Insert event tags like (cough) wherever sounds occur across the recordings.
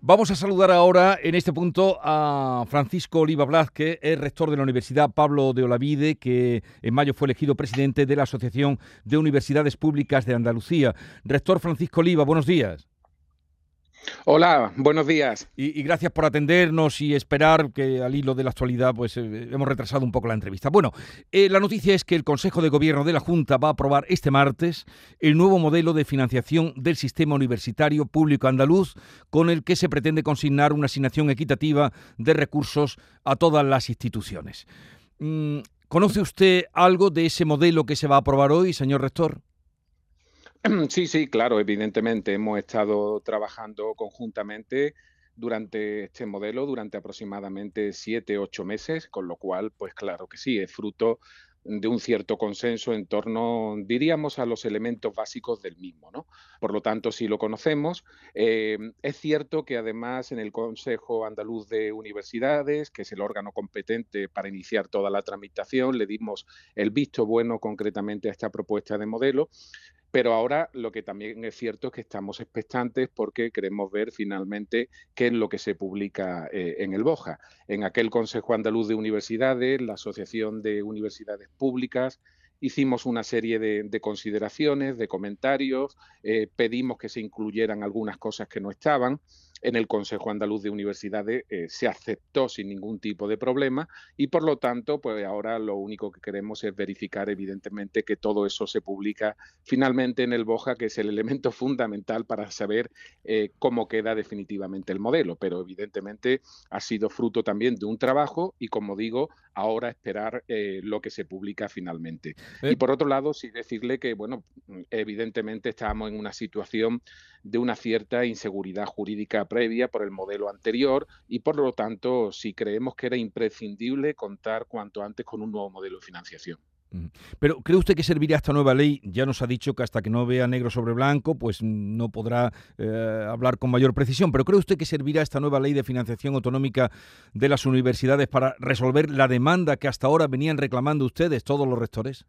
Vamos a saludar ahora en este punto a Francisco Oliva Blas, que es rector de la Universidad Pablo de Olavide, que en mayo fue elegido presidente de la Asociación de Universidades Públicas de Andalucía. Rector Francisco Oliva, buenos días. Hola, buenos días. Y, gracias por atendernos y esperar que al hilo de la actualidad pues eh, hemos retrasado un poco la entrevista. Bueno, eh, la noticia es que el Consejo de Gobierno de la Junta va a aprobar este martes el nuevo modelo de financiación del sistema universitario público andaluz con el que se pretende consignar una asignación equitativa de recursos a todas las instituciones. Mm, ¿Conoce usted algo de ese modelo que se va a aprobar hoy, señor rector? (clears throat) Sí, sí, claro, evidentemente hemos estado trabajando conjuntamente durante este modelo durante aproximadamente siete, ocho meses, con lo cual, pues claro que sí, es fruto de un cierto consenso en torno, diríamos, a los elementos básicos del mismo. ¿no? Por lo tanto, si lo conocemos, eh, es cierto que además en el Consejo Andaluz de Universidades, que es el órgano competente para iniciar toda la tramitación, le dimos el visto bueno concretamente a esta propuesta de modelo pero ahora lo que también es cierto es que estamos expectantes porque queremos ver finalmente qué es lo que se publica eh, en el BOJA. En aquel Consejo Andaluz de Universidades, la Asociación de Universidades Públicas, hicimos una serie de, consideraciones, de comentarios, eh, pedimos que se incluyeran algunas cosas que no estaban en el Consejo Andaluz de Universidades eh, se aceptó sin ningún tipo de problema y por lo tanto, pues ahora lo único que queremos es verificar evidentemente que todo eso se publica finalmente en el BOJA, que es el elemento (laughs) fundamental para saber eh, cómo queda definitivamente el modelo. Pero evidentemente ha sido fruto también de un trabajo y como digo, ahora esperar eh, lo que se publica finalmente. Y por otro lado, sí decirle que, bueno, evidentemente estamos en una situación de una cierta inseguridad jurídica previa por el modelo anterior y por lo tanto sí creemos que era imprescindible contar cuanto antes con un nuevo modelo de financiación. Pero ¿cree usted que servirá esta nueva ley? Ya nos ha dicho que hasta que no vea negro sobre blanco, pues no podrá eh, hablar con mayor precisión. Pero ¿cree usted que servirá esta nueva ley de financiación autonómica de las universidades para resolver la demanda que hasta ahora venían reclamando ustedes, todos los rectores?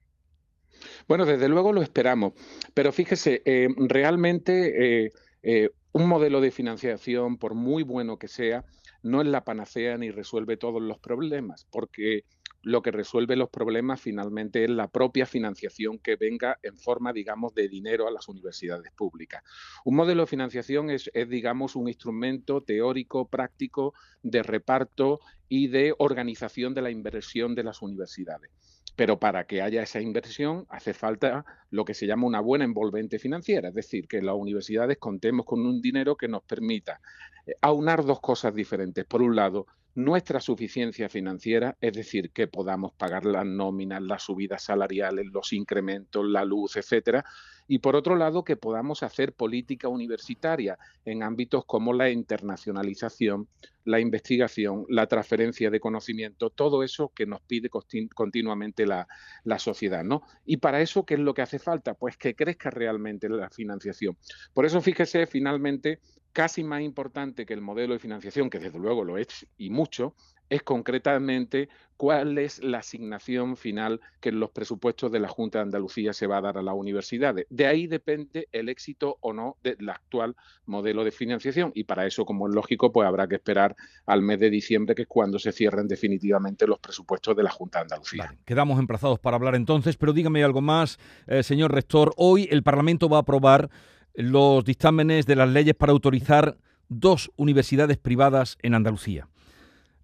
Bueno, desde luego lo esperamos. Pero fíjese, eh, realmente eh, eh, un modelo de financiación, por muy bueno que sea, no es la panacea ni resuelve todos los problemas, porque lo que resuelve los problemas finalmente es la propia financiación que venga en forma, digamos, de dinero a las universidades públicas. Un modelo de financiación es, es, digamos, un instrumento teórico, práctico, de reparto y de organización de la inversión de las universidades. Pero para que haya esa inversión hace falta lo que se llama una buena envolvente financiera, es decir, que las universidades contemos con un dinero que nos permita eh, aunar dos cosas diferentes. Por un lado, nuestra suficiencia financiera, es decir, que podamos pagar las nóminas, las subidas salariales, los incrementos, la luz, etcétera, y por otro lado que podamos hacer política universitaria en ámbitos como la internacionalización, la investigación, la transferencia de conocimiento, todo eso que nos pide continuamente la, la, sociedad. ¿no? Y para eso, ¿qué es lo que hace falta? Pues que crezca realmente la financiación. Por eso, fíjese, finalmente, casi más importante que el modelo de financiación, que desde luego lo es y mucho, es concretamente cuál es la asignación final que en los presupuestos de la Junta de Andalucía se va a dar a las universidades. De ahí depende el éxito o no del actual modelo de financiación y para eso, como es lógico, pues habrá que esperar al mes de diciembre, que es cuando se cierren definitivamente los presupuestos de la Junta de Andalucía. quedamos emplazados para hablar entonces, pero dígame algo más, eh, señor rector. Hoy el Parlamento va a aprobar los dictámenes de las leyes para autorizar dos universidades privadas en Andalucía.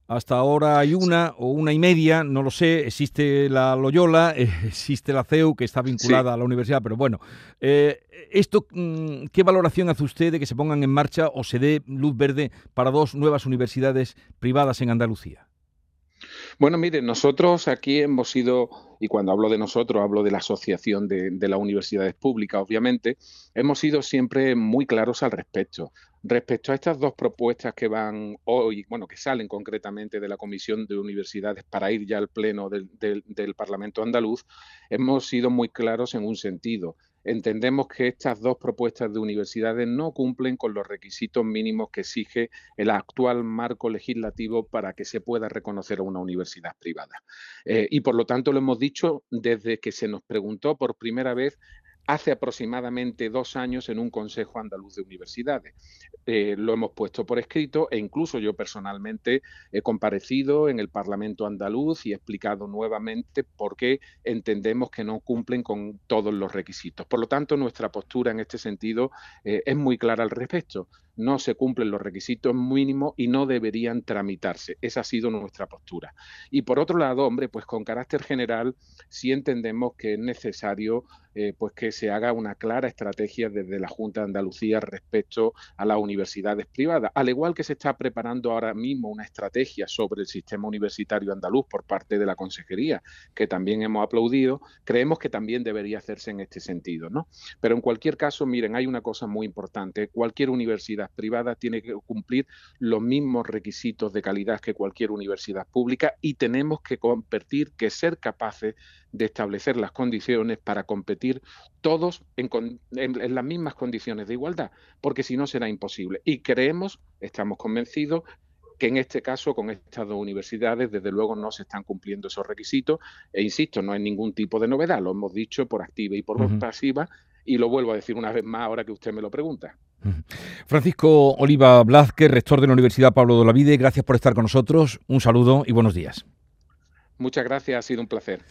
Hasta ahora hay una o una y media, no lo sé. Existe la Loyola, (laughs) existe la CEU, que está vinculada a la universidad, pero bueno. Eh, ¿Esto mm, qué valoración hace usted de que se pongan en marcha o se dé luz verde para dos nuevas universidades privadas en Andalucía? Bueno, mire, nosotros aquí hemos sido, y cuando hablo de nosotros, hablo de la Asociación de, de, las Universidades Públicas, obviamente, hemos sido siempre muy claros al respecto. Respecto a estas dos propuestas que van hoy, bueno, que salen concretamente de la Comisión de Universidades para ir ya al Pleno del, Parlamento andaluz, hemos sido muy claros en un sentido entendemos que estas dos propuestas de universidades no cumplen con los requisitos mínimos que exige el actual marco legislativo para que se pueda reconocer a una universidad privada. Eh, y por lo tanto lo hemos dicho desde que se nos preguntó por primera vez hace aproximadamente dos años en un Consejo Andaluz de Universidades. Eh, lo hemos puesto por escrito e incluso yo personalmente he comparecido en el Parlamento andaluz y he explicado nuevamente por qué entendemos que no cumplen con todos los requisitos. Por lo tanto, nuestra postura en este sentido eh, es muy clara al respecto no se cumplen los requisitos mínimos y no deberían tramitarse. Esa ha sido nuestra postura. Y por otro lado, hombre, pues con carácter general, sí entendemos que es necesario eh, pues que se haga una clara estrategia desde la Junta de Andalucía respecto a las universidades privadas. Al igual que se está preparando ahora mismo una estrategia sobre el sistema universitario andaluz por parte de la Consejería, que también hemos aplaudido, creemos que también debería hacerse en este sentido, ¿no? Pero en cualquier caso, miren, hay una cosa muy importante. Cualquier universidad privada tiene que cumplir los mismos requisitos de calidad que cualquier universidad pública y tenemos que competir, que ser capaces de establecer las condiciones para competir todos en, en las mismas condiciones de igualdad, porque si no será imposible. Y creemos, estamos convencidos, que en este caso con estas dos universidades desde luego no se están cumpliendo esos requisitos e insisto, no hay ningún tipo de novedad, lo hemos dicho por activa y por pasiva y lo vuelvo a decir una vez más ahora que usted me lo pregunta. Francisco Oliva Blázquez, rector de la Universidad Pablo de la gracias por estar con nosotros. Un saludo y buenos días. Muchas gracias, ha sido un placer.